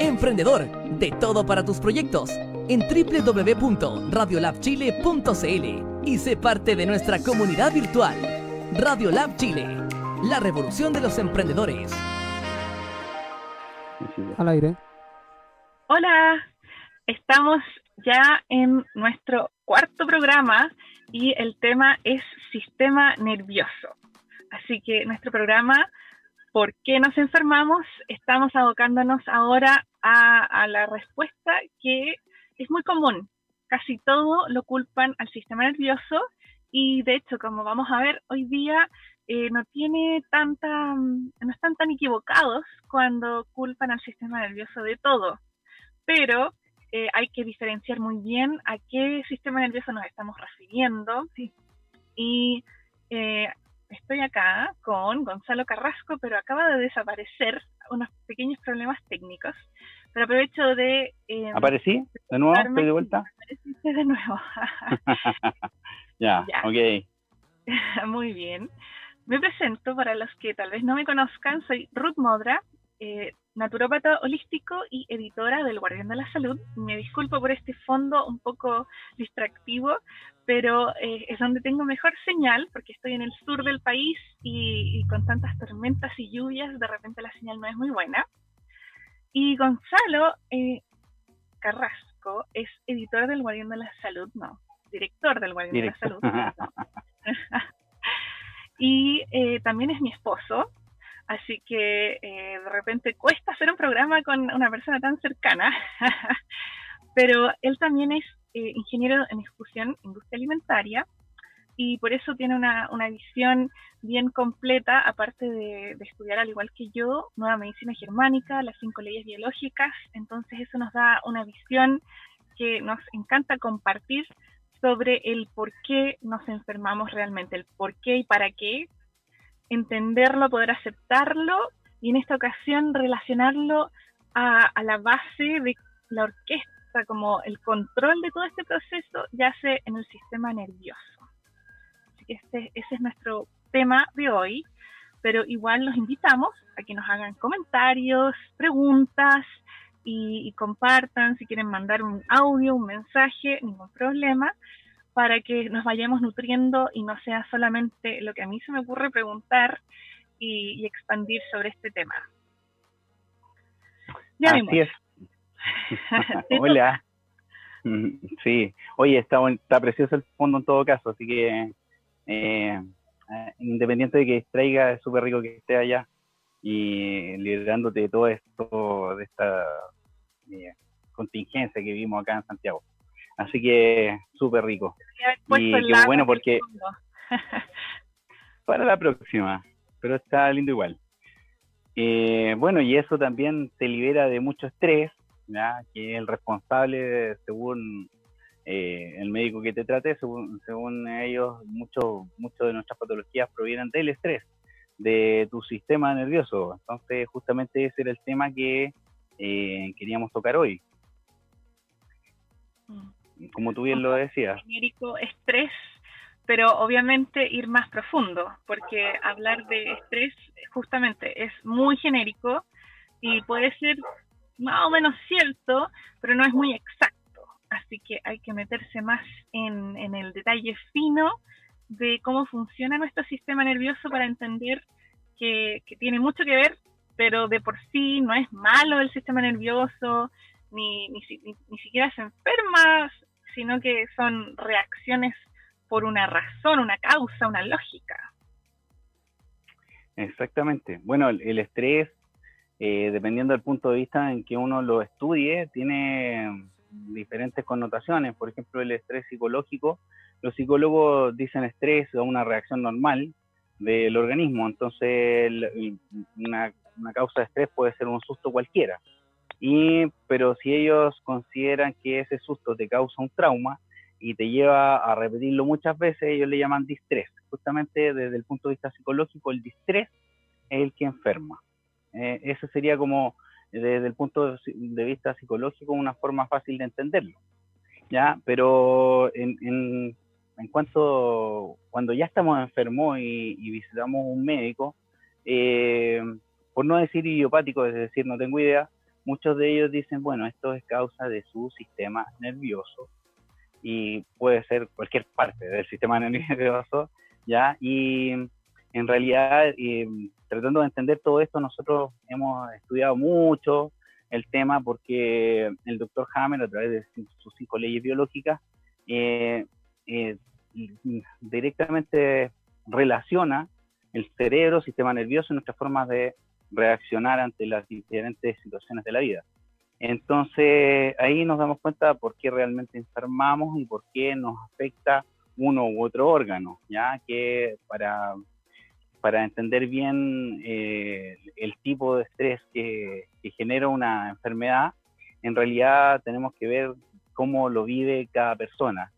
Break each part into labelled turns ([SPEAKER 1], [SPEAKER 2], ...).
[SPEAKER 1] emprendedor, de todo para tus proyectos, en www.radiolabchile.cl y sé parte de nuestra comunidad virtual. Radiolab Chile, la revolución de los emprendedores.
[SPEAKER 2] Al aire.
[SPEAKER 3] Hola, estamos ya en nuestro cuarto programa y el tema es sistema nervioso. Así que nuestro programa por qué nos enfermamos, estamos abocándonos ahora a, la respuesta que es muy común. Casi todo lo culpan al sistema nervioso y de hecho, como vamos a ver hoy día, eh, no tiene tanta, no están tan equivocados cuando culpan al sistema nervioso de todo. Pero eh, hay que diferenciar muy bien a qué sistema nervioso nos estamos refiriendo. Y eh, estoy acá con Gonzalo Carrasco, pero acaba de desaparecer unos pequeños problemas técnicos. Pero aprovecho de...
[SPEAKER 4] Eh, ¿Aparecí? ¿De nuevo? ¿Estoy de vuelta?
[SPEAKER 3] Apareciste de nuevo.
[SPEAKER 4] ya, ok.
[SPEAKER 3] Muy bien. Me presento para los que tal vez no me conozcan. Soy Ruth Modra, eh, naturópata holístico y editora del Guardián de la Salud. Me disculpo por este fondo un poco distractivo, pero eh, es donde tengo mejor señal porque estoy en el sur del país y, con tantas tormentas y lluvias de repente la señal no es muy buena. Y Gonzalo eh, Carrasco es editor del Guardián de la Salud, no, director del Guardián de la Salud. y eh, también es mi esposo, así que de repente cuesta hacer un programa con una persona tan cercana, pero él también es eh, ingeniero en ejecución industria alimentaria y por eso tiene una, visión bien completa, aparte de, estudiar al igual que yo, nueva medicina germánica, las cinco leyes biológicas, entonces eso nos da una visión que nos encanta compartir sobre el por qué nos enfermamos realmente, el por qué y para qué, entenderlo, poder aceptarlo y en esta ocasión relacionarlo a, a la base de la orquesta como el control de todo este proceso yace en el sistema nervioso. Así que este, ese es nuestro tema de hoy, pero igual los invitamos a que nos hagan comentarios, preguntas y, compartan si quieren mandar un audio, un mensaje, ningún problema, para que nos vayamos nutriendo y no sea solamente lo que a mí se me ocurre preguntar y, expandir sobre este tema.
[SPEAKER 4] Ya Así Hola. Sí, oye, está, está precioso el fondo en todo caso, así que eh, eh, independiente de que extraiga, es súper rico que esté allá y liderándote de todo esto, de esta eh, contingencia que vimos acá en Santiago. Así que súper rico. Y qué bueno porque para la próxima, pero está lindo igual. bueno, y eso también te libera de mucho estrés, que es el responsable, según eh, el médico que te trate, según, según ellos, mucho, mucho de nuestras patologías provienen del estrés, de tu sistema nervioso. Entonces, justamente ese era el tema que eh, queríamos tocar hoy. Mm. Como tú bien lo decías.
[SPEAKER 3] Genérico estrés, pero obviamente ir más profundo, porque hablar de estrés justamente es muy genérico y puede ser más o menos cierto, pero no es muy exacto. Así que hay que meterse más en, el detalle fino de cómo funciona nuestro sistema nervioso para entender que, tiene mucho que ver, pero de por sí no es malo el sistema nervioso, ni, ni, ni siquiera se enferma, sino que son reacciones por una razón, una causa, una lógica.
[SPEAKER 4] Exactamente. Bueno, el estrés eh, dependiendo del punto de vista en que uno lo estudie, tiene diferentes connotaciones. Por ejemplo, el estrés psicológico, los psicólogos dicen estrés o una reacción normal del organismo, entonces una, causa de estrés puede ser un susto cualquiera. Y, pero si ellos consideran que ese susto te causa un trauma y te lleva a repetirlo muchas veces, ellos le llaman distrés. Justamente desde el punto de vista psicológico, el distrés es el que enferma. Eh, eso sería como, desde el punto de vista psicológico, una forma fácil de entenderlo. ¿ya? Pero en, en, cuanto, cuando ya estamos enfermos y, visitamos un médico, eh, por no decir idiopático, es decir, no tengo idea, muchos de ellos dicen, bueno, esto es causa de su sistema nervioso y puede ser cualquier parte del sistema nervioso, ¿ya? Y en realidad, tratando de entender todo esto, nosotros hemos estudiado mucho el tema porque el doctor Hammer, a través de sus cinco leyes biológicas, eh, eh, directamente relaciona el cerebro, sistema nervioso y nuestras formas de reaccionar ante las diferentes situaciones de la vida. Entonces ahí nos damos cuenta por qué realmente enfermamos y por qué nos afecta uno u otro órgano, ya que para, para entender bien eh, el tipo de estrés que, que genera una enfermedad, en realidad tenemos que ver cómo lo vive cada persona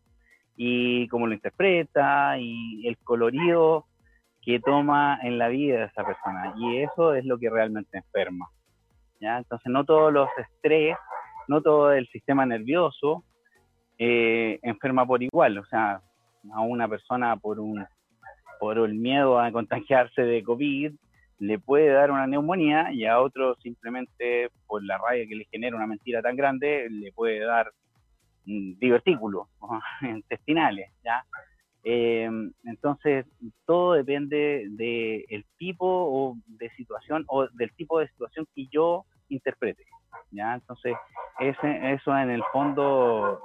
[SPEAKER 4] y cómo lo interpreta y el colorido que toma en la vida de esa persona. Y eso es lo que realmente enferma. ¿ya? Entonces, no todos los estrés, no todo el sistema nervioso eh, enferma por igual. O sea, a una persona por un por el miedo a contagiarse de COVID le puede dar una neumonía y a otro simplemente por la rabia que le genera una mentira tan grande le puede dar divertículos intestinales, ¿ya? Eh, entonces, todo depende del tipo o de situación o del tipo de situación que yo interprete. ¿ya? Entonces, ese, eso en el fondo,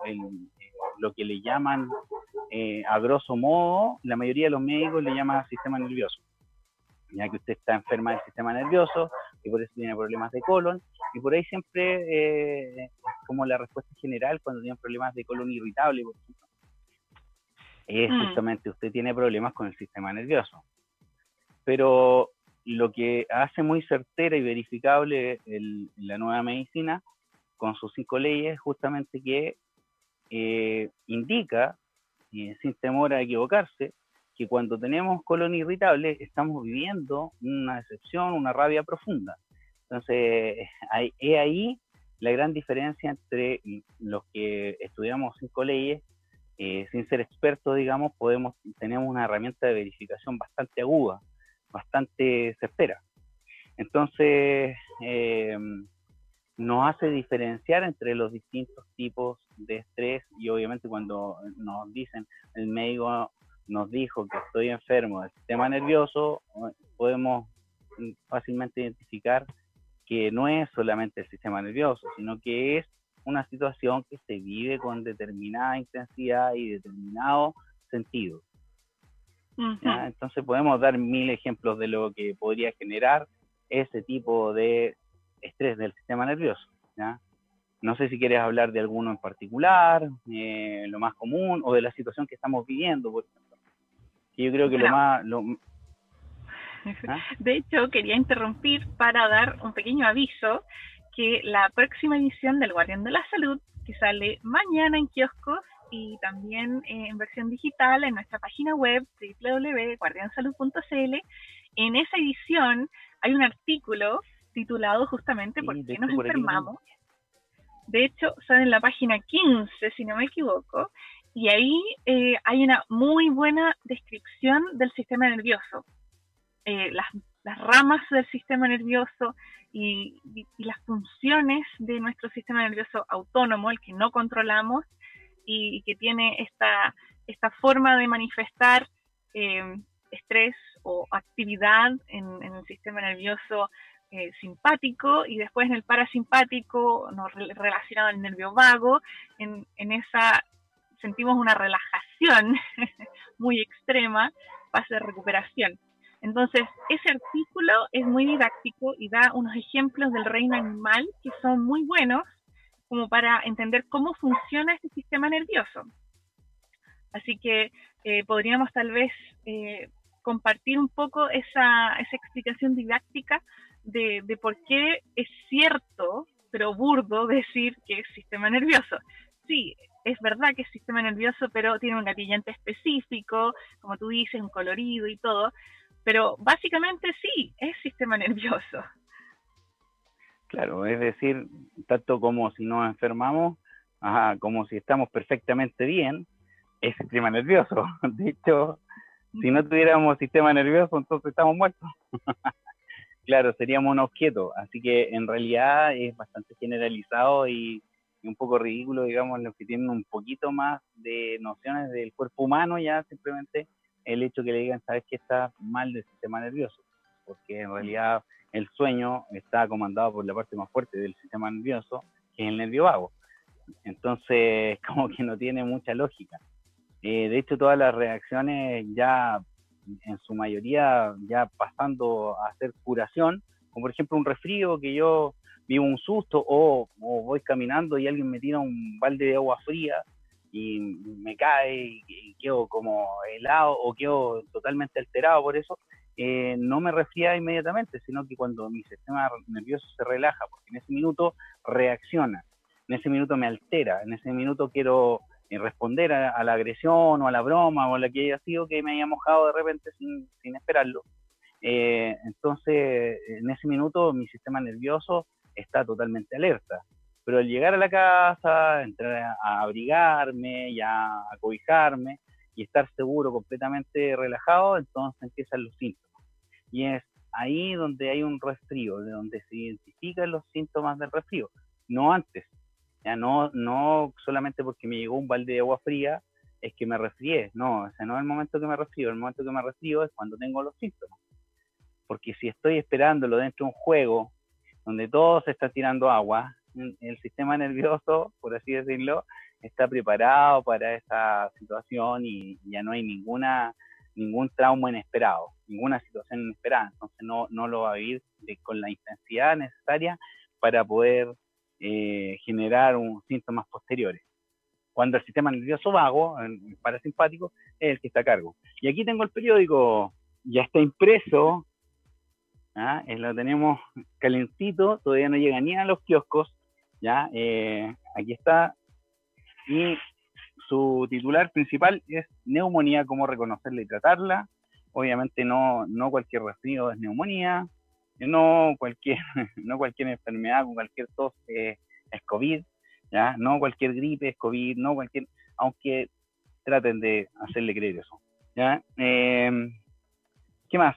[SPEAKER 4] lo que le llaman, eh, a grosso modo, la mayoría de los médicos le llaman sistema nervioso. Ya que usted está enferma del sistema nervioso y por eso tiene problemas de colon. Y por ahí siempre, eh, como la respuesta general, cuando tienen problemas de colon irritable, por ejemplo, es mm. justamente usted tiene problemas con el sistema nervioso. Pero lo que hace muy certera y verificable la nueva medicina con sus cinco leyes es justamente que eh, indica, y sin temor a equivocarse, que cuando tenemos colon irritable estamos viviendo una decepción, una rabia profunda. Entonces, es ahí la gran diferencia entre los que estudiamos cinco leyes eh, sin ser expertos, digamos, podemos, tenemos una herramienta de verificación bastante aguda, bastante certera. Entonces, eh, nos hace diferenciar entre los distintos tipos de estrés y obviamente cuando nos dicen, el médico nos dijo que estoy enfermo del sistema nervioso, podemos fácilmente identificar que no es solamente el sistema nervioso, sino que es una situación que se vive con determinada intensidad y determinado sentido. Entonces podemos dar mil ejemplos de lo que podría generar ese tipo de estrés del sistema nervioso. No sé si quieres hablar de alguno en particular, eh, lo más común, o de la situación que estamos viviendo, por ejemplo. yo creo que lo más...
[SPEAKER 3] ¿Ah? De hecho, quería interrumpir para dar un pequeño aviso que la próxima edición del Guardián de la Salud, que sale mañana en kioscos y también eh, en versión digital en nuestra página web www.guardiansalud.cl, en esa edición hay un artículo titulado justamente ¿Por qué nos enfermamos? De hecho, sale en la página 15, si no me equivoco, y ahí eh, hay una muy buena descripción del sistema nervioso. Eh, las, las, ramas del sistema nervioso, y, las funciones de nuestro sistema nervioso autónomo, el que no controlamos y, que tiene esta, esta forma de manifestar eh, estrés o actividad en, el sistema nervioso eh, simpático y después en el parasimpático no, relacionado al nervio vago, en, en esa sentimos una relajación muy extrema, fase de recuperación. Entonces, ese artículo es muy didáctico y da unos ejemplos del reino animal que son muy buenos como para entender cómo funciona este sistema nervioso. Así que eh, podríamos tal vez eh, compartir un poco esa, explicación didáctica de, por qué es cierto, pero burdo, decir que es sistema nervioso. Sí, es verdad que es sistema nervioso, pero tiene un gatillante específico, como tú dices, un colorido y todo, pero básicamente sí, es sistema nervioso.
[SPEAKER 4] Claro, es decir, tanto como si nos enfermamos, como si estamos perfectamente bien, es sistema nervioso. De hecho, si no tuviéramos sistema nervioso, entonces estamos muertos. claro, seríamos un objeto. Así que en realidad es bastante generalizado y, un poco ridículo, digamos, los que tienen un poquito más de nociones del cuerpo humano, ya simplemente el hecho que le digan, sabes que está mal del sistema nervioso, porque en realidad el sueño está comandado por la parte más fuerte del sistema nervioso, que es el nervio vago. Entonces, como que no tiene mucha lógica. Eh, de hecho, todas las reacciones ya, en su mayoría, ya pasando a hacer curación, como por ejemplo un resfrío que yo vivo un susto o, voy caminando y alguien me tira un balde de agua fría y me cae y, quedo como helado o quedo totalmente alterado por eso, eh, no me resfría inmediatamente, sino que cuando mi sistema nervioso se relaja, porque en ese minuto reacciona, en ese minuto me altera, en ese minuto quiero y responder a, la agresión o a la broma o a la que haya sido que me haya mojado de repente sin, sin esperarlo. Eh, entonces, en ese minuto mi sistema nervioso está totalmente alerta. Pero al llegar a la casa, entrar a, abrigarme, ya a cobijarme y estar seguro, completamente relajado, entonces empiezan los síntomas. Y es ahí donde hay un resfrío, de donde se identifican los síntomas del resfrío, no antes. Ya no, no solamente porque me llegó un balde de agua fría es que me resfrié, no, o sea, no es el momento que me resfrío, el momento que me resfrío es cuando tengo los síntomas. Porque si estoy esperándolo dentro de un juego donde todo se está tirando agua, el sistema nervioso, por así decirlo, está preparado para esa situación y ya no hay ninguna ningún trauma inesperado, ninguna situación inesperada, entonces no, no lo va a vivir con la intensidad necesaria para poder eh, generar un, síntomas posteriores. Cuando el sistema nervioso vago, el parasimpático, es el que está a cargo. Y aquí tengo el periódico, ya está impreso, ¿ah? Eh, lo tenemos calentito, todavía no llega ni a los kioscos, ¿ya? Eh, aquí está, y su titular principal es neumonía, cómo reconocerla y tratarla. Obviamente no, no cualquier resfrío es neumonía, no cualquier, no cualquier enfermedad con cualquier tos es COVID, ¿ya? no cualquier gripe es COVID, no cualquier, aunque traten de hacerle creer eso. ¿ya? Em, ¿Qué más?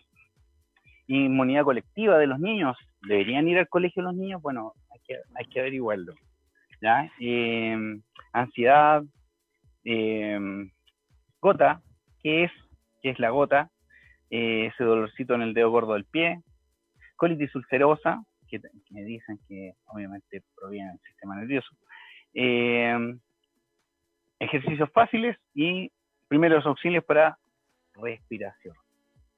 [SPEAKER 4] Inmunidad colectiva de los niños. ¿Deberían ir al colegio los niños? Bueno, que, hay que averiguarlo. ¿ya? Em, ansiedad, em, gota, ¿qué es? ¿Qué es la gota? Eh, ese dolorcito en el dedo gordo del pie, colitis ulcerosa, que, me dicen que obviamente proviene del sistema nervioso, eh, ejercicios fáciles y primeros auxilios para respiración,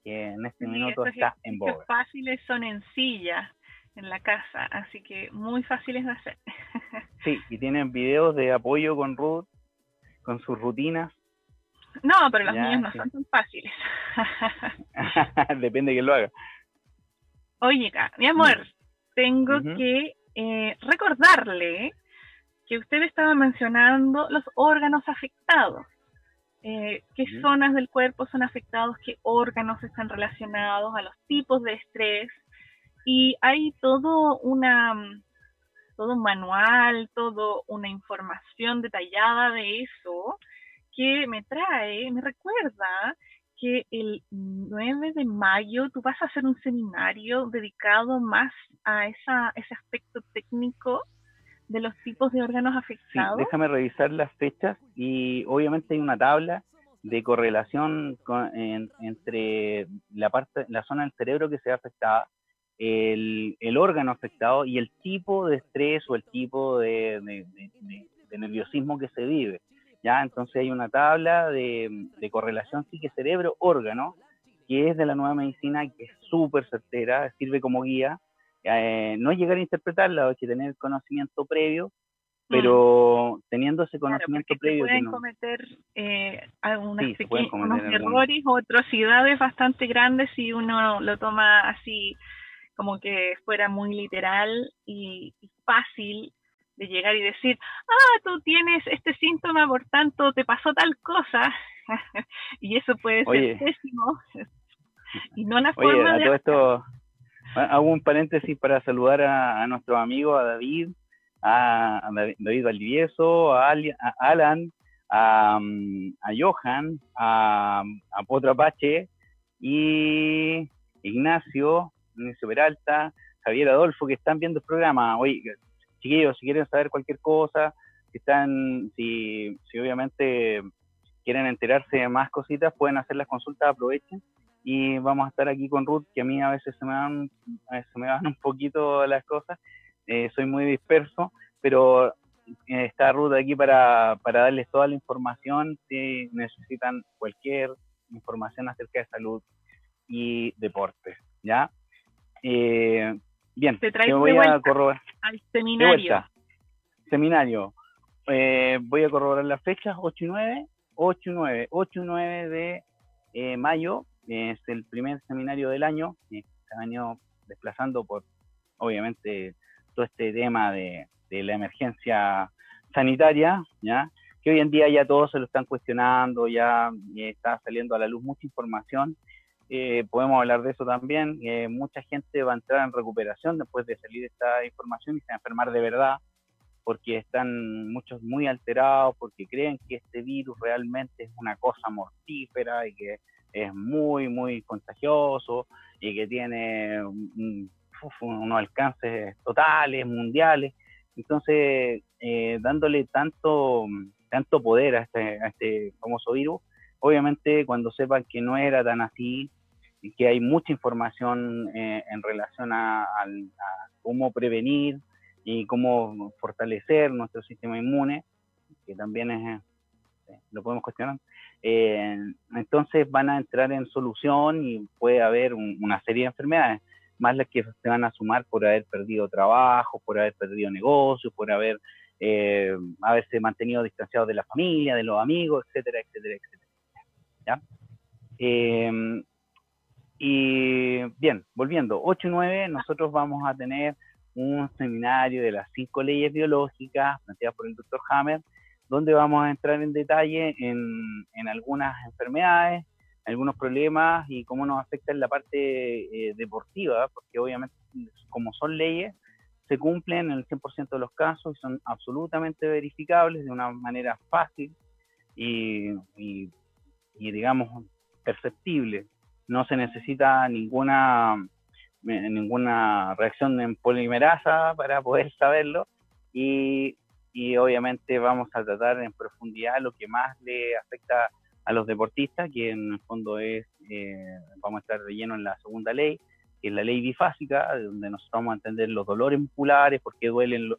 [SPEAKER 4] que en este minuto está en boga.
[SPEAKER 3] Los fáciles son en silla en la casa, así que muy fáciles de hacer.
[SPEAKER 4] sí, y tienen videos de apoyo con Ruth, con sus rutinas.
[SPEAKER 3] No, pero los niños no son tan fáciles.
[SPEAKER 4] Depende de quién lo haga.
[SPEAKER 3] Oye, mi amor, tengo que eh, recordarle que usted estaba mencionando los órganos afectados. Eh, qué zonas del cuerpo son afectados, qué órganos están relacionados a los tipos de estrés. Y hay todo una todo un manual, todo una información detallada de eso que me trae, me recuerda que el 9 de mayo tú vas a hacer un seminario dedicado más a esa, ese aspecto técnico de los tipos de órganos afectados.
[SPEAKER 4] déjame revisar las fechas y obviamente hay una tabla de correlación entre la parte, la zona del cerebro que se ve afectada, el, órgano afectado y el tipo de estrés o el tipo de nerviosismo que se vive. ¿ya? Entonces hay una tabla de, correlación psique-cerebro-órgano, que es de la nueva medicina, que es súper certera, sirve como guía. Eh, no es llegar a interpretarla, hay que tener conocimiento previo, pero mm. teniendo ese conocimiento previo...
[SPEAKER 3] Se pueden cometer eh, algunas unos errores o atrocidades bastante grandes si uno lo toma así como que fuera muy literal y fácil de llegar y decir, ah, tú tienes este síntoma, por tanto te pasó tal cosa, y eso puede ser pésimo, y no la forma
[SPEAKER 4] de... Todo esto, hago un paréntesis para saludar a, nuestro amigo, a David, a, David Valdivieso, a, Alan, a, Johan, a, a Potro Apache y Ignacio, Inicio Peralta, Javier Adolfo, que están viendo el programa. Oye, chiquillos, si quieren saber cualquier cosa, si están, si, si obviamente quieren enterarse de más cositas, pueden hacer las consultas, aprovechen. Y vamos a estar aquí con Ruth, que a mí a veces se me van, se me van un poquito las cosas. Eh, soy muy disperso, pero eh, está Ruth aquí para, para darles toda la información si necesitan cualquier información acerca de salud y deporte, ¿ya? Eh, bien,
[SPEAKER 3] te, voy a corroborar. Al seminario.
[SPEAKER 4] Seminario. Eh, voy a corroborar las fechas, 8 y 9, 8 y 9, 8 y 9 de eh, mayo, es el primer seminario del año, se ha venido desplazando por, obviamente, todo este tema de, de la emergencia sanitaria, ¿ya? que hoy en día ya todos se lo están cuestionando, ya está saliendo a la luz mucha información. Eh, podemos hablar de eso también. Eh, mucha gente va a entrar en recuperación después de salir esta información y se va a enfermar de verdad, porque están muchos muy alterados, porque creen que este virus realmente es una cosa mortífera y que es muy, muy contagioso y que tiene unos alcances totales, mundiales. Entonces, eh, dándole tanto tanto poder a este, a este famoso virus, obviamente cuando sepan que no era tan así, y que hay mucha información eh, en relación a, cómo prevenir y cómo fortalecer nuestro sistema inmune, que también es, eh, lo podemos cuestionar, eh, entonces van a entrar en solución y puede haber una serie de enfermedades, más las que se van a sumar por haber perdido trabajo, por haber perdido negocios, por haber eh, haberse mantenido distanciado de la familia, de los amigos, etcétera, etcétera, etcétera. Eh, y bien, volviendo, 8 y 9, nosotros vamos a tener un seminario de las cinco leyes biológicas planteadas por el doctor Hammer, donde vamos a entrar en detalle en, en algunas enfermedades, algunos problemas y cómo nos afecta en la parte eh, deportiva, porque obviamente como son leyes, se cumplen en el 100% de los casos y son absolutamente verificables de una manera fácil y, digamos, perceptible. No se necesita ninguna, ninguna reacción en polimerasa para poder saberlo. Y, obviamente vamos a tratar en profundidad lo que más le afecta a los deportistas, que en el fondo es, eh, vamos a estar de lleno en la segunda ley, que es la ley bifásica, donde nosotros vamos a entender los dolores musculares, por qué duelen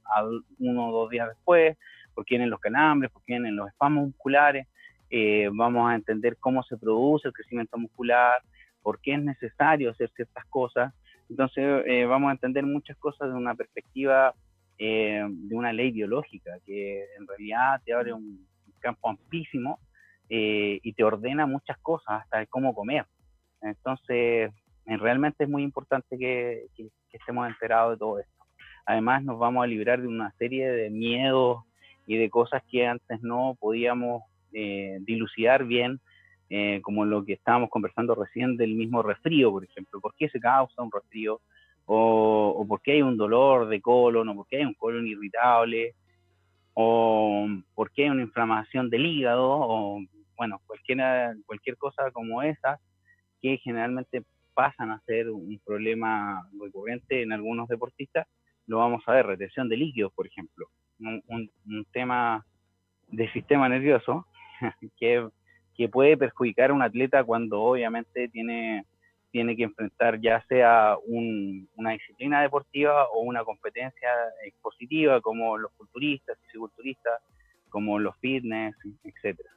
[SPEAKER 4] uno o dos días después, por qué vienen los calambres, por qué vienen los espasmos musculares, eh, vamos a entender cómo se produce el crecimiento muscular, por qué es necesario hacer ciertas cosas. Entonces eh, vamos a entender muchas cosas de una perspectiva eh, de una ley biológica, que en realidad te abre un campo amplísimo y te ordena muchas cosas, hasta cómo comer. Entonces, realmente es muy importante que, estemos enterados de todo esto. Además, nos vamos a librar de una serie de miedos y de cosas que antes no podíamos eh, dilucidar bien, eh, como lo que estábamos conversando recién del mismo resfrío, por ejemplo. ¿Por qué se causa un resfrío? O, o por qué hay un dolor de colon, o por qué hay un colon irritable, o por qué hay una inflamación del hígado, o bueno, cualquier, cualquier cosa como esa, que generalmente pasan a ser un problema recurrente en algunos deportistas, lo vamos a ver, retención de líquidos, por ejemplo, un, tema de sistema nervioso que, que, puede perjudicar a un atleta cuando obviamente tiene, tiene que enfrentar ya sea una disciplina deportiva o una competencia expositiva como los culturistas, fisiculturistas, como los fitness, etcétera.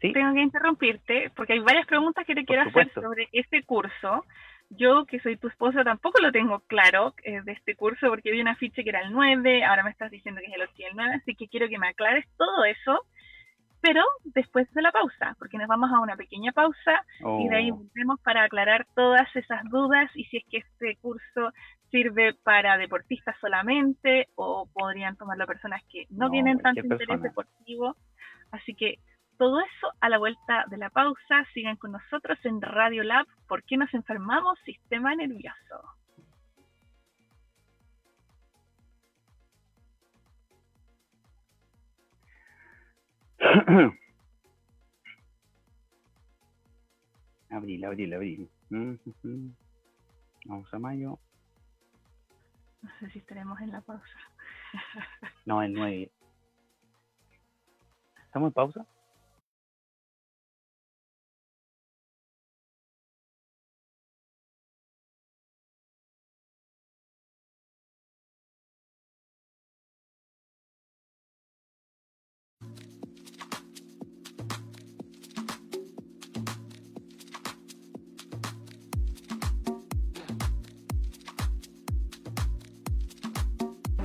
[SPEAKER 3] Tengo que interrumpirte porque hay varias preguntas que te quiero hacer sobre este curso. Yo, que soy tu esposa, tampoco lo tengo claro eh, de este curso porque vi una ficha que era el 9, ahora me estás diciendo que es el 8 y el 9, así que quiero que me aclares todo eso, pero después de la pausa, porque nos vamos a una pequeña pausa y de ahí oh. volvemos para aclarar todas esas dudas y si es que este curso sirve para deportistas solamente o podrían tomarlo personas que no, tienen tanto interés deportivo. Así que todo eso a la vuelta de la pausa. Sigan con nosotros en Radio Lab. ¿Por qué nos enfermamos? Sistema nervioso.
[SPEAKER 4] abril, abril, abril. Vamos Vamos a mayo.
[SPEAKER 3] No sé si estaremos en la pausa.
[SPEAKER 4] no, el 9. ¿Estamos en pausa?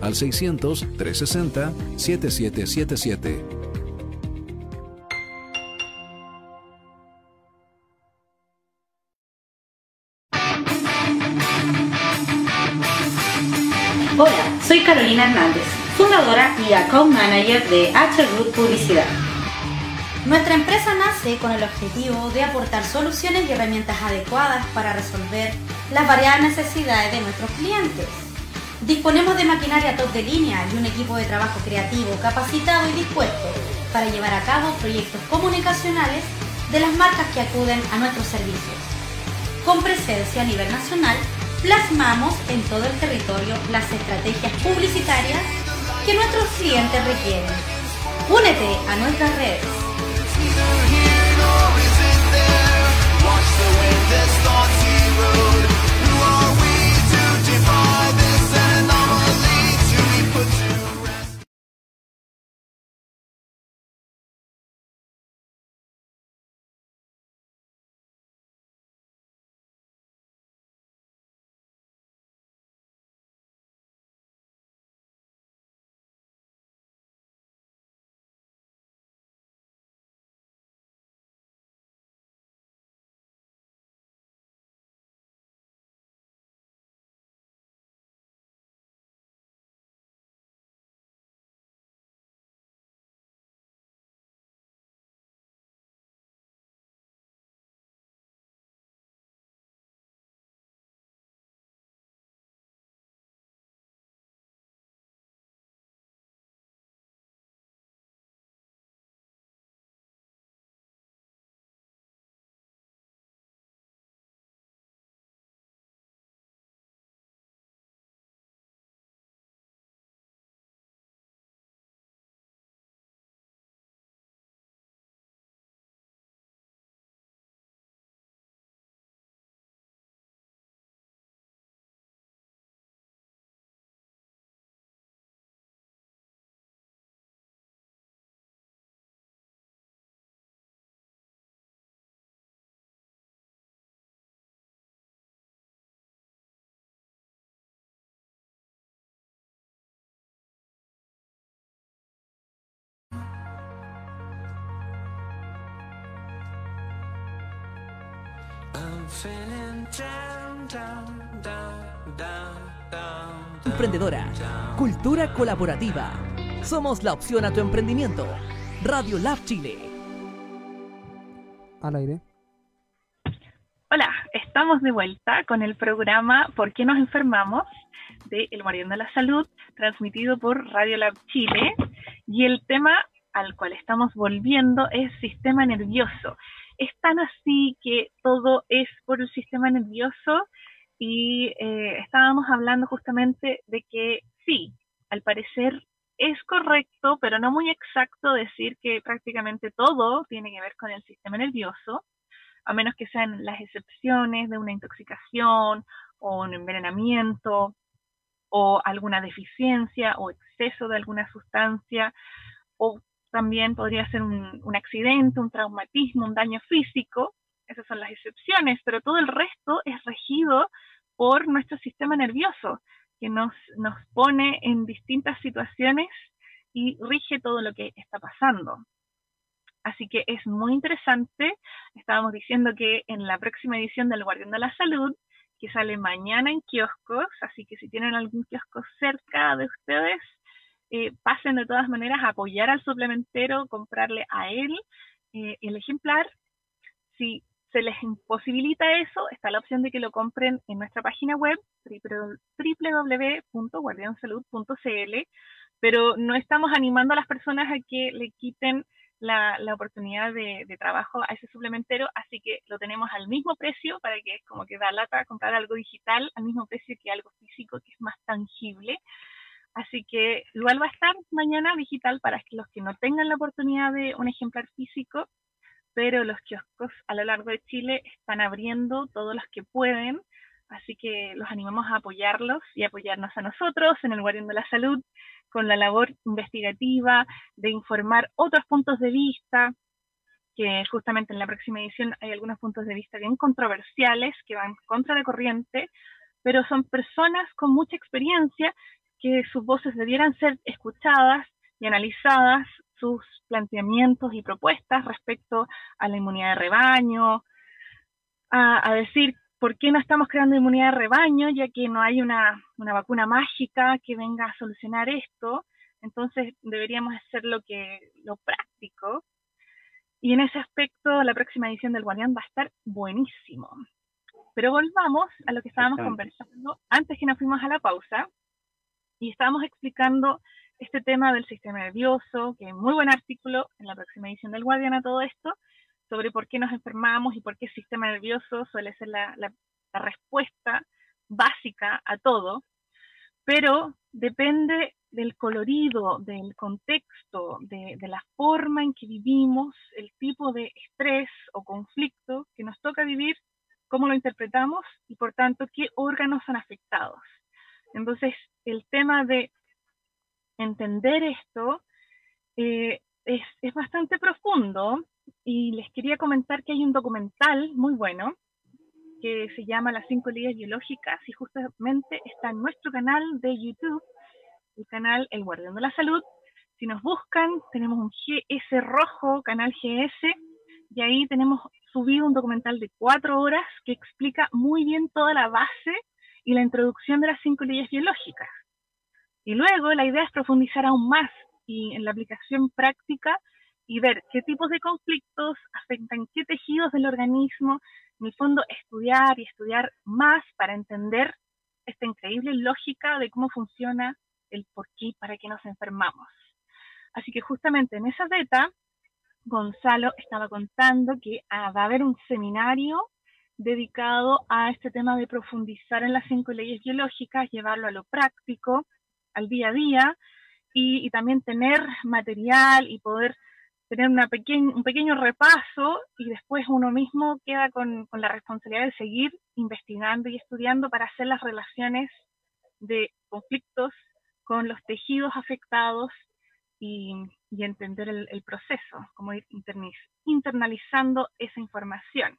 [SPEAKER 5] al 600-360-7777.
[SPEAKER 6] Hola, soy Carolina Hernández, fundadora y account manager de H Group Publicidad. Nuestra empresa nace con el objetivo de aportar soluciones y herramientas adecuadas para resolver las variadas necesidades de nuestros clientes Disponemos de maquinaria top de línea y un equipo de trabajo creativo, capacitado y dispuesto para llevar a cabo proyectos comunicacionales de las marcas que acuden a nuestros servicios. Con presencia a nivel nacional, plasmamos en todo el territorio las estrategias publicitarias que nuestros clientes requieren. Únete a nuestras redes.
[SPEAKER 1] Emprendedora, cultura colaborativa. Somos la opción a tu emprendimiento. Radio Lab Chile.
[SPEAKER 7] Al aire.
[SPEAKER 3] Hola, estamos de vuelta con el programa ¿Por qué nos enfermamos? de El Moriendo de la Salud, transmitido por Radio Lab Chile. Y el tema al cual estamos volviendo es sistema nervioso es tan así que todo es por el sistema nervioso y eh, estábamos hablando justamente de que sí, al parecer es correcto, pero no muy exacto decir que prácticamente todo tiene que ver con el sistema nervioso, a menos que sean las excepciones de una intoxicación o un envenenamiento o alguna deficiencia o exceso de alguna sustancia, o también podría ser un, accidente, un traumatismo, un daño físico, esas son las excepciones, pero todo el resto es regido por nuestro sistema nervioso, que nos, nos pone en distintas situaciones y rige todo lo que está pasando. Así que es muy interesante. Estábamos diciendo que en la próxima edición del Guardián de la Salud, que sale mañana en kioscos, así que si tienen algún kiosco cerca de ustedes, eh, pasen de todas maneras a apoyar al suplementero, comprarle a él eh, el ejemplar. Si se les imposibilita eso, está la opción de que lo compren en nuestra página web www.guardiansalud.cl, pero no estamos animando a las personas a que le quiten la, oportunidad de, trabajo a ese suplementero, así que lo tenemos al mismo precio para que es como que da lata comprar algo digital al mismo precio que algo físico que es más tangible. Así que igual va a estar mañana digital para los que no tengan la oportunidad de un ejemplar físico pero los kioscos a lo largo de Chile están abriendo todos los que pueden, así que los animamos a apoyarlos y apoyarnos a nosotros en el Guardián de la Salud con la labor investigativa de informar otros puntos de vista, que justamente en la próxima edición hay algunos puntos de vista bien controversiales que van contra la corriente, pero son personas con mucha experiencia que sus voces debieran ser escuchadas y analizadas sus planteamientos y propuestas respecto a la inmunidad de rebaño, a, decir por qué no estamos creando inmunidad de rebaño, ya que no hay una, vacuna mágica que venga a solucionar esto. Entonces deberíamos hacer lo que lo práctico. Y en ese aspecto, la próxima edición del Guardián va a estar buenísimo. Pero volvamos a lo que estábamos conversando antes que nos fuimos a la pausa. Y estábamos explicando este tema del sistema nervioso, que es muy buen artículo en la próxima edición del Guardian a todo esto, sobre por qué nos enfermamos y por qué el sistema nervioso suele ser la, respuesta básica a todo, pero depende del colorido, del contexto, de, de, la forma en que vivimos, el tipo de estrés o conflicto que nos toca vivir, cómo lo interpretamos y por tanto qué órganos son afectados. Entonces, el tema de entender esto eh, es, es, bastante profundo y les quería comentar que hay un documental muy bueno que se llama Las cinco leyes biológicas y justamente está en nuestro canal de YouTube, el canal El Guardián de la Salud. Si nos buscan, tenemos un GS rojo, canal GS, y ahí tenemos subido un documental de cuatro horas que explica muy bien toda la base y la introducción de las cinco leyes biológicas. Y luego la idea es profundizar aún más en la aplicación práctica y ver qué tipos de conflictos afectan qué tejidos del organismo, en el fondo estudiar y estudiar más para entender esta increíble lógica de cómo funciona el por qué para qué nos enfermamos. Así que justamente en esa beta, Gonzalo estaba contando que ah, va a haber un seminario dedicado a este tema de profundizar en las cinco leyes biológicas, llevarlo a lo práctico, al día a día y, también tener material y poder tener una un pequeño repaso y después uno mismo queda con, la responsabilidad de seguir investigando y estudiando para hacer las relaciones de conflictos con los tejidos afectados y, entender el, el, proceso, como ir internalizando esa información.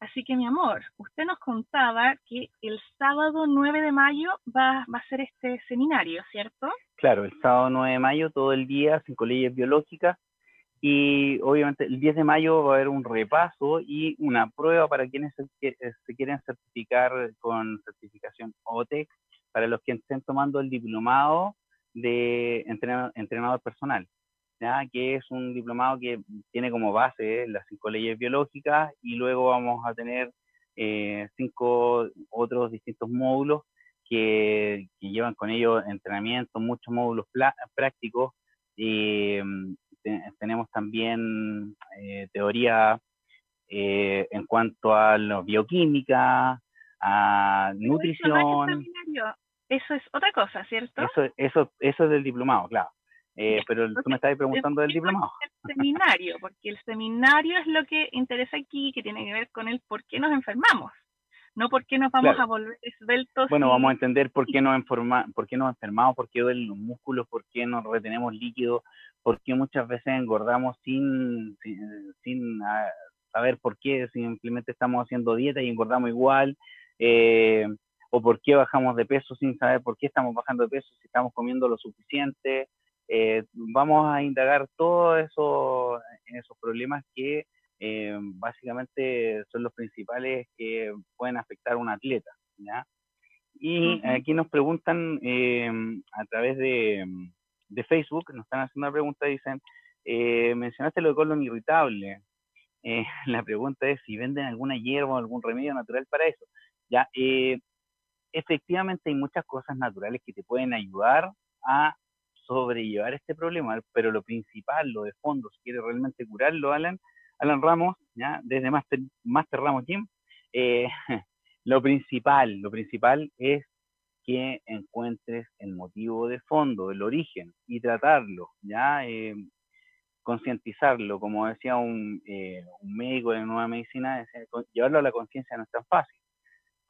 [SPEAKER 3] Así que mi amor, usted nos contaba que el sábado 9 de mayo va, a ser este seminario, ¿cierto?
[SPEAKER 4] Claro, el sábado 9 de mayo, todo el día, cinco leyes biológicas. Y obviamente el 10 de mayo va a haber un repaso y una prueba para quienes se, se quieren certificar con certificación OTEC, para los que estén tomando el diplomado de entrenador personal que es un diplomado que tiene como base las cinco leyes biológicas y luego vamos a tener eh, cinco otros distintos módulos que, llevan con ellos entrenamiento, muchos módulos prácticos. mm, tenemos también eh, teoría eh, en cuanto a la bioquímica, a nutrición.
[SPEAKER 3] Eso es otra cosa, ¿cierto?
[SPEAKER 4] Eso, eso, eso es del diplomado, claro. Eh, pero tú me estabas preguntando del diplomado.
[SPEAKER 3] El seminario, porque el seminario es lo que interesa aquí, que tiene que ver con el por qué nos enfermamos, no por qué nos vamos a volver esbeltos.
[SPEAKER 4] Bueno, vamos a entender por qué nos, enferma, por qué nos enfermamos, por qué duelen los músculos, por qué nos retenemos líquido, por qué muchas veces engordamos sin, sin, ah, saber por qué, simplemente estamos haciendo dieta y engordamos igual. Eh, o por qué bajamos de peso sin saber por qué estamos bajando de peso, si estamos comiendo lo suficiente. Eh, vamos a indagar todos esos, esos problemas que eh, básicamente son los principales que pueden afectar a un atleta. Y aquí nos preguntan eh, a través de, de, Facebook, nos están haciendo una pregunta, dicen, mencionaste lo de colon irritable. la pregunta es si venden alguna hierba o algún remedio natural para eso. Ya, efectivamente hay muchas cosas naturales que te pueden ayudar a sobrellevar este problema, pero lo principal, lo de fondo, si quieres realmente curarlo, Alan, Alan Ramos, ¿ya? desde Master, Master Ramos Gym, eh, lo principal, lo principal es que encuentres el motivo de fondo, el origen, y tratarlo, ¿ya? Eh, concientizarlo, como decía un, eh, un médico de nueva medicina, llevarlo a la conciencia no es tan fácil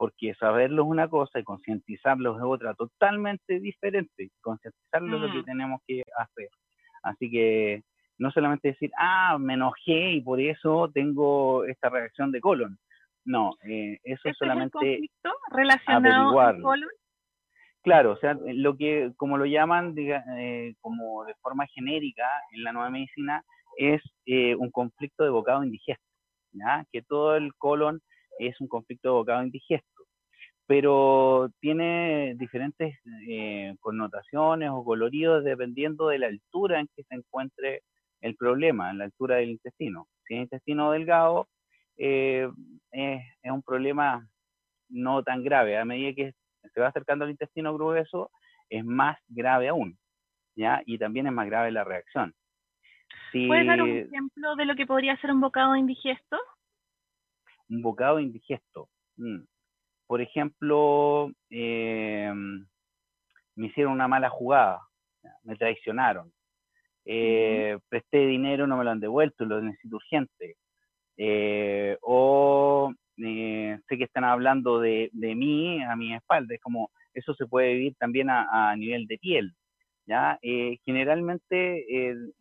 [SPEAKER 4] porque saberlo es una cosa y concientizarlo es otra totalmente diferente. Concientizarlo es lo que mm. tenemos que hacer. Así que no solamente decir, ah, me enojé y por eso tengo esta reacción de colon. No, eh, eso solamente
[SPEAKER 3] es relacionado al colon.
[SPEAKER 4] Claro, o sea, lo que, como lo llaman, diga, eh, como de forma genérica en la nueva medicina, es eh, un conflicto de bocado indigesto, ¿ya? Que todo el colon es un conflicto de bocado indigesto pero tiene diferentes eh, connotaciones o coloridos dependiendo de la altura en que se encuentre el problema, en la altura del intestino. Si es intestino delgado, eh, es, un problema no tan grave. A medida que se va acercando al intestino grueso, es más grave aún, ¿ya? Y también es más grave la reacción.
[SPEAKER 3] ¿Puedes dar un ejemplo de lo que podría ser un bocado indigesto?
[SPEAKER 4] Un bocado indigesto. Mm por ejemplo, eh, me hicieron una mala jugada, me traicionaron, eh, presté dinero, no me lo han devuelto, lo necesito urgente, eh, o sé que están hablando de, mí a mi espalda, es como, eso se puede vivir también a, nivel de piel, ¿ya? generalmente el,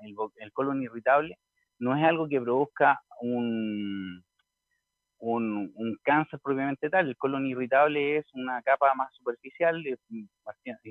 [SPEAKER 4] el colon irritable no es algo que produzca un, un, cáncer propiamente tal. El colon irritable es una capa más superficial, es,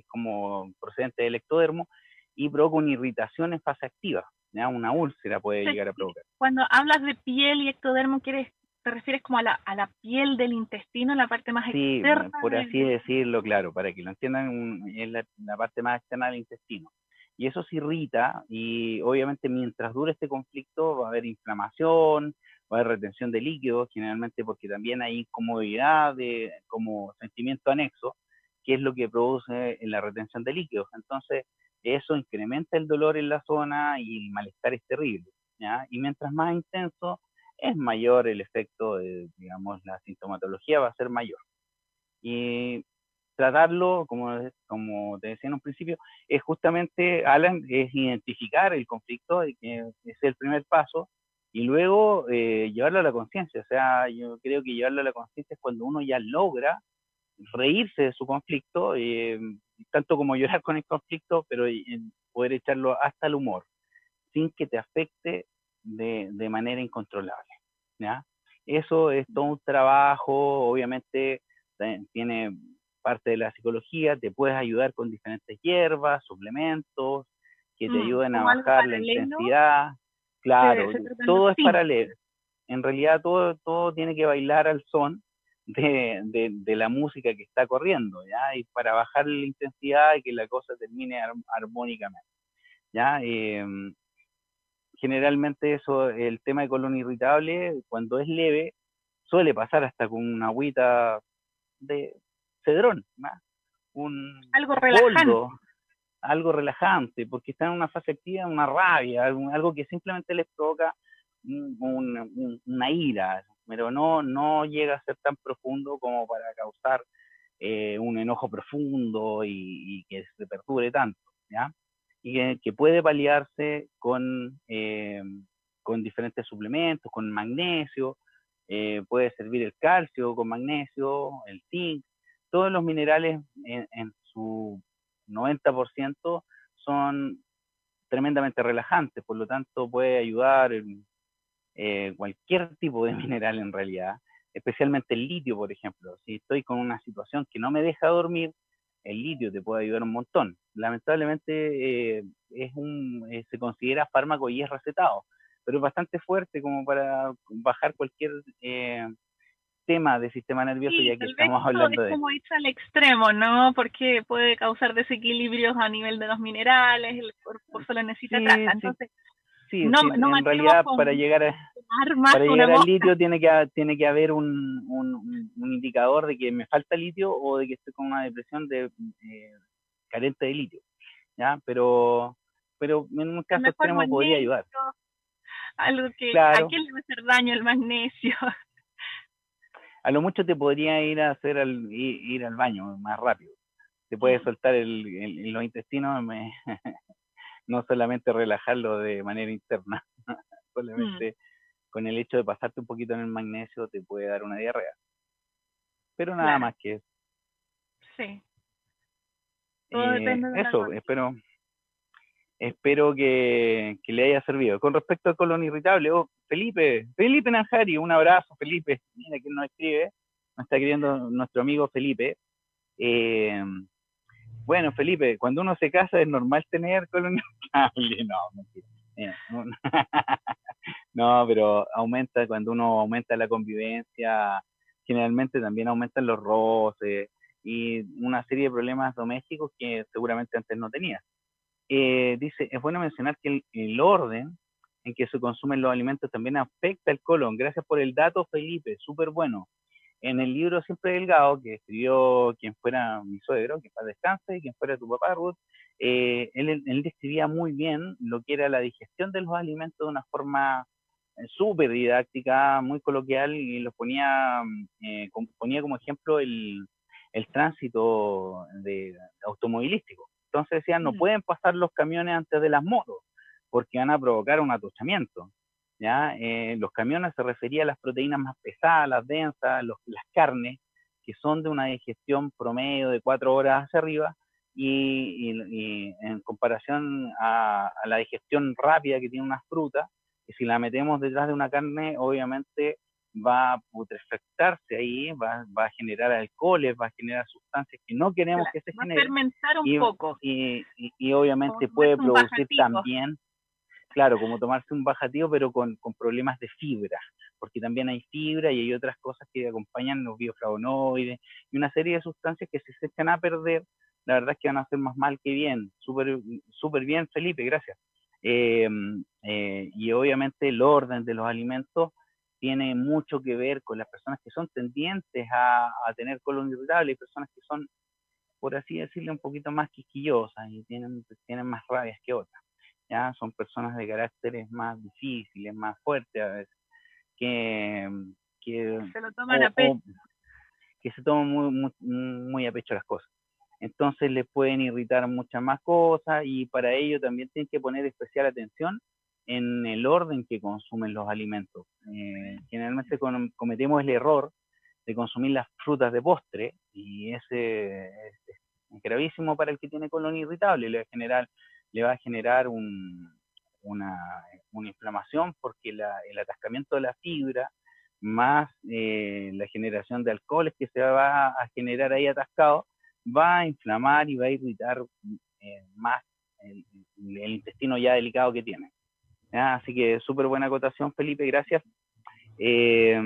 [SPEAKER 4] como procedente del ectodermo y provoca una irritación en fase activa. ¿ya? Una úlcera puede llegar a provocar.
[SPEAKER 3] Cuando hablas de piel y ectodermo, ¿quieres, ¿te refieres como a la, a la piel del intestino, la parte más
[SPEAKER 4] sí,
[SPEAKER 3] externa?
[SPEAKER 4] por así decirlo, claro, para que lo entiendan, es la, la parte más externa del intestino y eso se irrita y obviamente mientras dure este conflicto va a haber inflamación, va a haber retención de líquidos, generalmente porque también hay incomodidad de, como sentimiento anexo, que es lo que produce la retención de líquidos. Entonces, eso incrementa el dolor en la zona y el malestar es terrible. Y mientras más intenso, es mayor el efecto, de, digamos, la sintomatología va a ser mayor. Y tratarlo, como, como te decía en un principio, es justamente, Alan, es identificar el conflicto, que es el primer paso, y luego eh, llevarlo a la conciencia. O sea, yo creo que llevarlo a la conciencia es cuando uno ya logra reírse de su conflicto, eh, tanto como llorar con el conflicto, pero poder echarlo hasta el humor, sin que te afecte de, de manera incontrolable. ¿ya? Eso es todo un trabajo, obviamente tiene parte de la psicología, te puedes ayudar con diferentes hierbas, suplementos, que te mm, ayuden a bajar la intensidad. Claro, todo es paralelo. En realidad todo, todo tiene que bailar al son de, de, la música que está corriendo, ¿ya? Y para bajar la intensidad y que la cosa termine armónicamente, ¿ya? Em, generalmente eso, el tema de colon irritable, cuando es leve, suele pasar hasta con una agüita de cedrón, un
[SPEAKER 3] algo relajante
[SPEAKER 4] algo relajante, porque están en una fase activa, una rabia, algo, que simplemente les provoca una ira, pero no, no llega a ser tan profundo como para causar eh, un enojo profundo y, que se perturbe tanto, y que, puede paliarse con, eh, con diferentes suplementos, con magnesio, eh, puede servir el calcio con magnesio, el zinc, todos los minerales en, en su 90% son tremendamente relajantes, por lo tanto puede ayudar eh, cualquier tipo de mineral en realidad, especialmente el litio, por ejemplo. Si estoy con una situación que no me deja dormir, el litio te puede ayudar un montón. Lamentablemente eh, es un, eh, se considera fármaco y es recetado, pero es bastante fuerte como para bajar cualquier eh, tema de sistema nervioso, ya que estamos hablando
[SPEAKER 3] es como irse al extremo, ¿no? Porque puede causar desequilibrios a nivel de los minerales, el cuerpo solo necesita sí, Entonces,
[SPEAKER 4] Sí, no, en realidad para llegar a, para llegar al litio tiene que, tiene que haber un, un, indicador de que me falta litio o de que estoy con una depresión de eh, carente de litio, ¿ya? Pero, pero en un caso extremo podría ayudar.
[SPEAKER 3] Algo que, ¿a quién le va a hacer daño el magnesio?
[SPEAKER 4] A lo mucho te podría ir a hacer al, ir, al baño más rápido. Te puede soltar el, el, los intestinos, me, no solamente relajarlo de manera interna, solamente mm. con el hecho de pasarte un poquito en el magnesio te puede dar una diarrea. Pero nada más que eso.
[SPEAKER 3] Sí.
[SPEAKER 4] Eh, eso, espero espero que, le haya servido. Con respecto al colon irritable, oh, Felipe, Felipe Nanjari, un abrazo, Felipe, mira que nos escribe, nos está escribiendo nuestro amigo Felipe. Eh, bueno, Felipe, cuando uno se casa es normal tener colon irritable. No, mentira. No, pero aumenta cuando uno aumenta la convivencia, generalmente también aumentan los roces y una serie de problemas domésticos que seguramente antes no tenía. Eh, dice, es bueno mencionar que el, orden en que se consumen los alimentos también afecta el colon. Gracias por el dato, Felipe, súper bueno en el libro Siempre Delgado, que escribió quien fuera mi suegro, que para descanse, y quien fuera tu papá, Ruth, eh, él, describía muy bien lo que era la digestión de los alimentos de una forma eh, súper didáctica, muy coloquial, y lo ponía, eh, ponía como ejemplo el, el tránsito de, automovilístico. Entonces decían, no mm. pueden pasar los camiones antes de las motos, porque van a provocar un atochamiento. ¿ya? Eh, los camiones se refería a las proteínas más pesadas, las densas, las carnes, que son de una digestión promedio de cuatro horas hacia arriba, y, en comparación a, la digestión rápida que tiene una fruta, que si la metemos detrás de una carne, obviamente va a putrefactarse ahí, va, a generar alcoholes, va a generar sustancias que no queremos que se generen.
[SPEAKER 3] Va a fermentar un poco.
[SPEAKER 4] Y, obviamente puede producir también claro, como tomarse un bajativo, pero con, problemas de fibra, porque también hay fibra y hay otras cosas que acompañan los bioflavonoides y una serie de sustancias que si se echan a perder, la verdad es que van a hacer más mal que bien. Súper super bien, Felipe, gracias. Eh, eh, y obviamente el orden de los alimentos tiene mucho que ver con las personas que son tendientes a, tener colon irritable y personas que son, por así decirlo, un poquito más quisquillosas y tienen, tienen más rabias que otras. ¿Ya? Son personas de caracteres más difíciles, más fuertes a veces, que, que
[SPEAKER 3] se lo toman a pecho.
[SPEAKER 4] que se toman muy, muy, a pecho las cosas. Entonces les pueden irritar muchas más cosas y para ello también tienen que poner especial atención en el orden que consumen los alimentos. Eh, generalmente cometemos el error de consumir las frutas de postre y ese es, gravísimo para el que tiene colon irritable, le va a generar le va a generar una, inflamación porque el atascamiento de la fibra más eh, la generación de alcoholes que se va a generar ahí atascado, va a inflamar y va a irritar eh, más el, intestino ya delicado que tiene. Así que súper buena acotación, Felipe, gracias. Eh,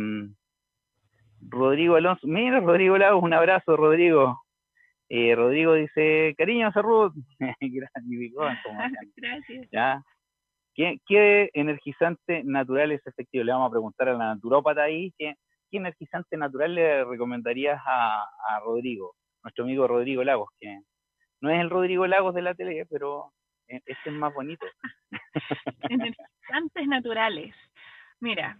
[SPEAKER 4] Rodrigo Alonso, mira Rodrigo Lagos, un abrazo, Rodrigo. Eh, Rodrigo dice, cariño, Ruth.
[SPEAKER 3] Gracias.
[SPEAKER 4] ¿Ya? ¿Qué, energizante natural es efectivo? Le vamos a preguntar a la naturópata ahí, ¿qué, qué energizante natural le recomendarías a, Rodrigo, nuestro amigo Rodrigo Lagos, que no es el Rodrigo Lagos de la tele, pero e, este es más bonito.
[SPEAKER 3] Energizantes naturales. Mira,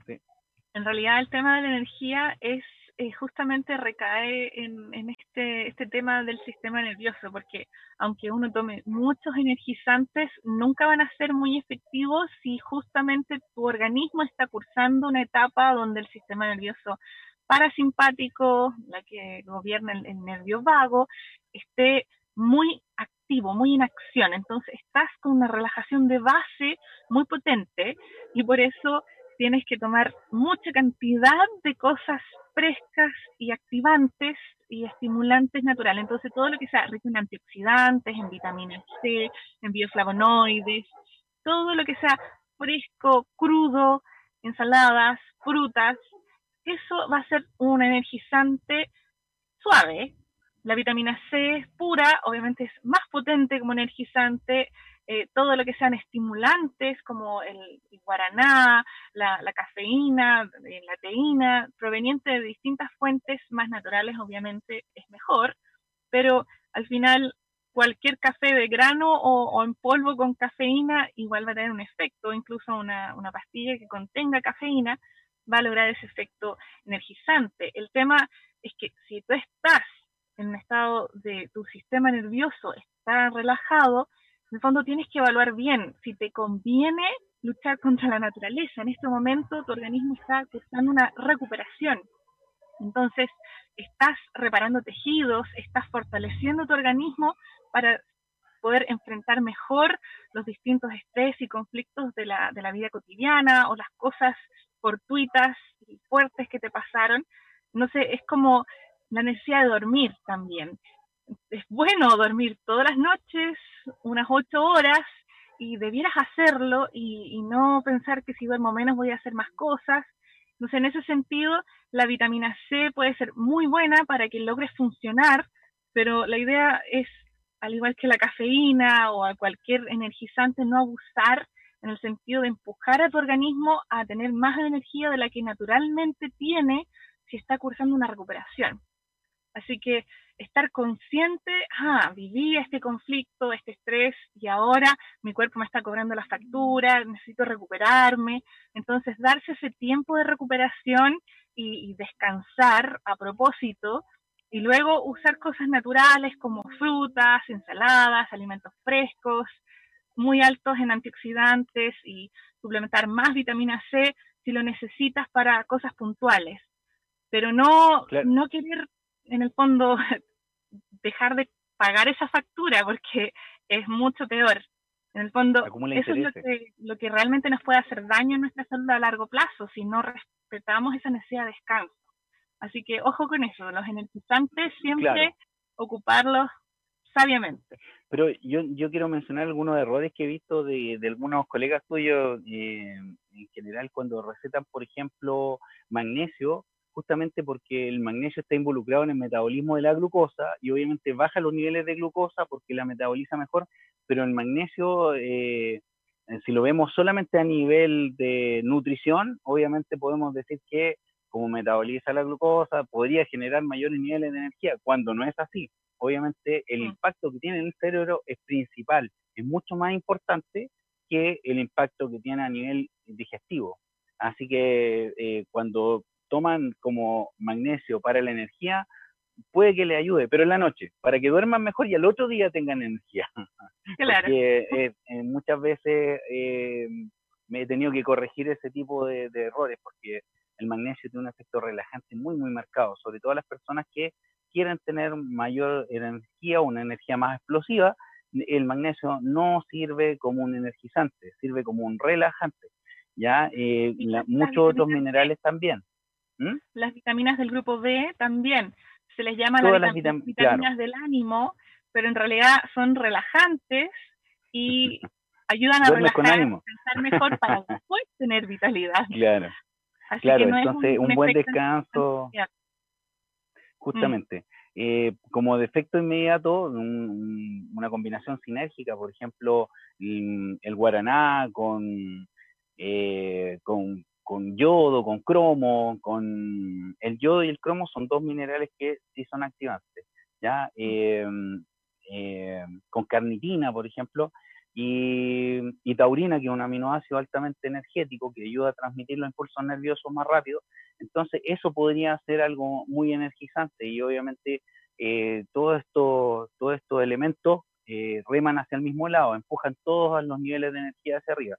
[SPEAKER 3] en realidad el tema de la energía es eh, justamente recae en, este, este tema del sistema nervioso, porque aunque uno tome muchos energizantes, nunca van a ser muy efectivos si justamente tu organismo está cursando una etapa donde el sistema nervioso parasimpático, la que gobierna el, el nervio vago, esté muy activo, muy en acción. Entonces estás con una relajación de base muy potente y por eso tienes que tomar mucha cantidad de cosas frescas y activantes y estimulantes naturales. Entonces, todo lo que sea rico en antioxidantes, en vitamina C, en bioflavonoides, todo lo que sea fresco, crudo, ensaladas, frutas, eso va a ser un energizante suave. La vitamina C es pura, obviamente es más potente como energizante, eh, todo lo que sean estimulantes como el, guaraná, la, cafeína, eh, la teína, proveniente de distintas fuentes más naturales, obviamente es mejor, pero al final cualquier café de grano o, en polvo con cafeína igual va a tener un efecto, incluso una, una pastilla que contenga cafeína va a lograr ese efecto energizante. El tema es que si tú estás en un estado de tu sistema nervioso está relajado, en el fondo tienes que evaluar bien si te conviene luchar contra la naturaleza. En este momento tu organismo está cursando una recuperación. Entonces, estás reparando tejidos, estás fortaleciendo tu organismo para poder enfrentar mejor los distintos estrés y conflictos de la, de la vida cotidiana o las cosas fortuitas y fuertes que te pasaron. No sé, es como la necesidad de dormir también es bueno dormir todas las noches, unas ocho horas, y debieras hacerlo y, no pensar que si duermo menos voy a hacer más cosas. Entonces, en ese sentido, la vitamina C puede ser muy buena para que logres funcionar, pero la idea es, al igual que la cafeína o a cualquier energizante, no abusar en el sentido de empujar a tu organismo a tener más energía de la que naturalmente tiene si está cursando una recuperación. Así que estar consciente, ah, viví este conflicto, este estrés y ahora mi cuerpo me está cobrando la factura, necesito recuperarme. Entonces, darse ese tiempo de recuperación y, descansar a propósito y luego usar cosas naturales como frutas, ensaladas, alimentos frescos, muy altos en antioxidantes y suplementar más vitamina C si lo necesitas para cosas puntuales. Pero no, no querer en el fondo dejar de pagar esa factura porque es mucho peor. En el fondo, eso es lo que, lo que realmente nos puede hacer daño en nuestra salud a largo plazo si no respetamos esa necesidad de descanso. Así que ojo con eso, los energizantes siempre ocuparlos sabiamente.
[SPEAKER 4] Pero yo, yo quiero mencionar algunos errores que he visto de, de algunos colegas tuyos eh, en general cuando recetan, por ejemplo, magnesio, justamente porque el magnesio está involucrado en el metabolismo de la glucosa y obviamente baja los niveles de glucosa porque la metaboliza mejor, pero el magnesio, eh, si lo vemos solamente a nivel de nutrición, obviamente podemos decir que como metaboliza la glucosa, podría generar mayores niveles de energía, cuando no es así. Obviamente el mm. impacto que tiene en el cerebro es principal, es mucho más importante que el impacto que tiene a nivel digestivo. Así que eh, cuando toman como magnesio para la energía, puede que le ayude, pero en la noche, para que duerman mejor y al otro día tengan energía.
[SPEAKER 3] Claro.
[SPEAKER 4] Porque eh, eh, muchas veces eh, me he tenido que corregir ese tipo de, errores, porque el magnesio tiene un efecto relajante muy, muy marcado, sobre todo las personas que quieren tener mayor energía una energía más explosiva, el magnesio no sirve como un energizante, sirve como un relajante, ¿ya? muchos otros minerales también.
[SPEAKER 3] ¿Mm? Las vitaminas del grupo B también. Se les llama las, vitaminas del ánimo, pero en realidad son relajantes y ayudan a relajar, pensar mejor para después tener vitalidad.
[SPEAKER 4] Claro. claro, entonces un, buen descanso. Justamente. Eh, como defecto inmediato, una combinación sinérgica, por ejemplo, el guaraná con, eh, con con yodo, con cromo, con el yodo y el cromo son dos minerales que sí son activantes, ¿ya? Em, em, con carnitina, por ejemplo, y, taurina, que es un aminoácido altamente energético que ayuda a transmitir los impulsos nerviosos más rápido, Entonces, eso podría ser algo muy energizante y obviamente eh, todos estos todo estos elementos eh, reman hacia el mismo lado, empujan todos a los niveles de energía hacia arriba.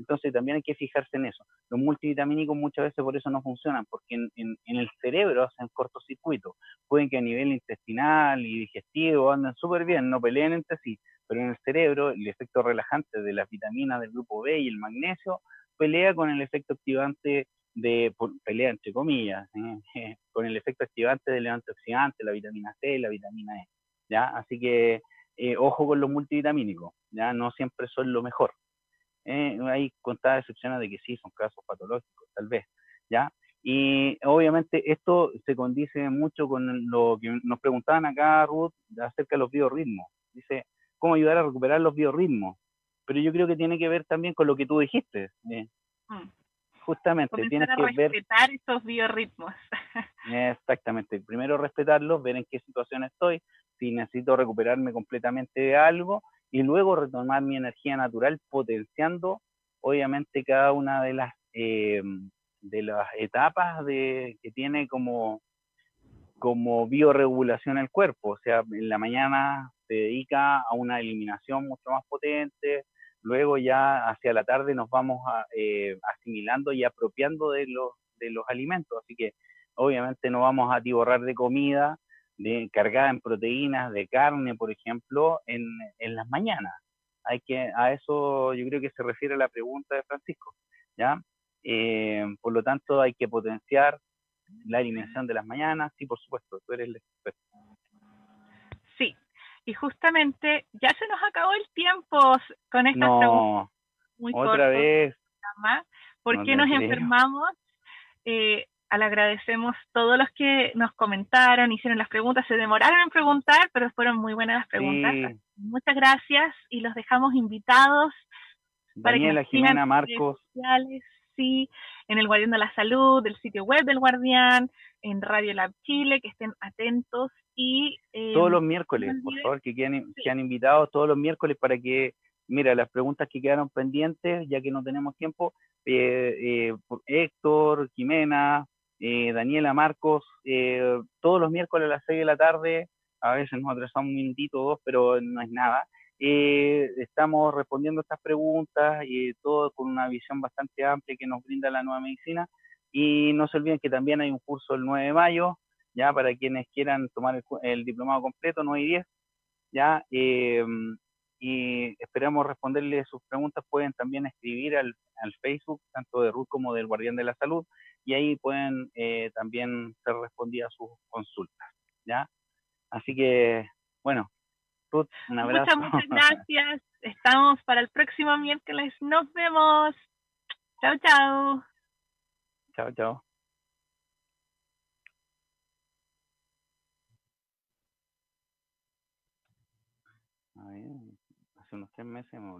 [SPEAKER 4] Entonces también hay que fijarse en eso. Los multivitamínicos muchas veces por eso no funcionan, porque en, el cerebro hacen cortocircuito. Pueden que a nivel intestinal y digestivo anden súper bien, no peleen entre sí, pero en el cerebro el efecto relajante de las vitaminas del grupo B y el magnesio pelea con el efecto activante de, pelea entre comillas, ¿eh? con el efecto activante del antioxidante, la vitamina C, la vitamina E. ¿ya? Así que eh, ojo con los multivitamínicos, ya no siempre son lo mejor. ¿Eh? hay contadas excepciones de que sí, son casos patológicos, tal vez, ¿ya? Y obviamente esto se condice mucho con lo que nos preguntaban acá, Ruth, acerca de los biorritmos. Dice, ¿cómo ayudar a recuperar los biorritmos? Pero yo creo que tiene que ver también con lo que tú dijiste. ¿eh? Mm. Justamente, tienes que
[SPEAKER 3] respetar esos biorritmos.
[SPEAKER 4] Exactamente. Primero respetarlos, ver en qué situación estoy, si necesito recuperarme completamente de algo y luego retomar mi energía natural potenciando obviamente cada una de las eh, de las etapas de, que tiene como, como bioregulación el cuerpo. O sea, en la mañana se dedica a una eliminación mucho más potente, luego ya hacia la tarde nos vamos eh, asimilando y apropiando de los, de los alimentos. Así que obviamente no vamos a tiborrar de comida, de, cargada en proteínas de carne, por ejemplo, en, en, las mañanas. Hay que, a eso yo creo que se refiere la pregunta de Francisco, ¿ya? Eh, por lo tanto, hay que potenciar la alimentación de las mañanas, sí, por supuesto, tú eres el experto.
[SPEAKER 3] Sí, y justamente ya se nos acabó el tiempo con esta
[SPEAKER 4] no, muy otra vez.
[SPEAKER 3] ¿Por qué nos enfermamos? Eh, le agradecemos todos los que nos comentaron, hicieron las preguntas, se demoraron en preguntar, pero fueron muy buenas las preguntas. Muchas gracias y los dejamos invitados
[SPEAKER 4] para que Jimena, Marcos.
[SPEAKER 3] Sociales, sí, en el Guardián de la Salud, del sitio web del Guardián, en Radio Lab Chile, que estén atentos y...
[SPEAKER 4] Eh, todos los miércoles, por favor, que quieran, sean invitados todos los miércoles para que, mira, las preguntas que quedaron pendientes, ya que no tenemos tiempo, eh, eh, Héctor, Jimena, eh, Daniela Marcos, eh, todos los miércoles a las 6 de la tarde, a veces nos atrasamos un minutito o dos, pero no es nada. Eh, estamos respondiendo estas preguntas y todo con una visión bastante amplia que nos brinda la nueva medicina. Y no se olviden que también hay un curso el 9 de mayo, ya para quienes quieran tomar el, diplomado completo, 9 y 10, ya. y esperamos responderle sus preguntas. Pueden también escribir al, al Facebook, tanto de Ruth como del Guardián de la Salud y ahí pueden eh, también ser respondidas sus consultas, ¿ya? Así que, bueno, Ruth, un abrazo.
[SPEAKER 3] Muchas, muchas gracias. Estamos para el próximo miércoles. Nos vemos. Chao, chao.
[SPEAKER 4] Chao, chao. hace unos tres meses me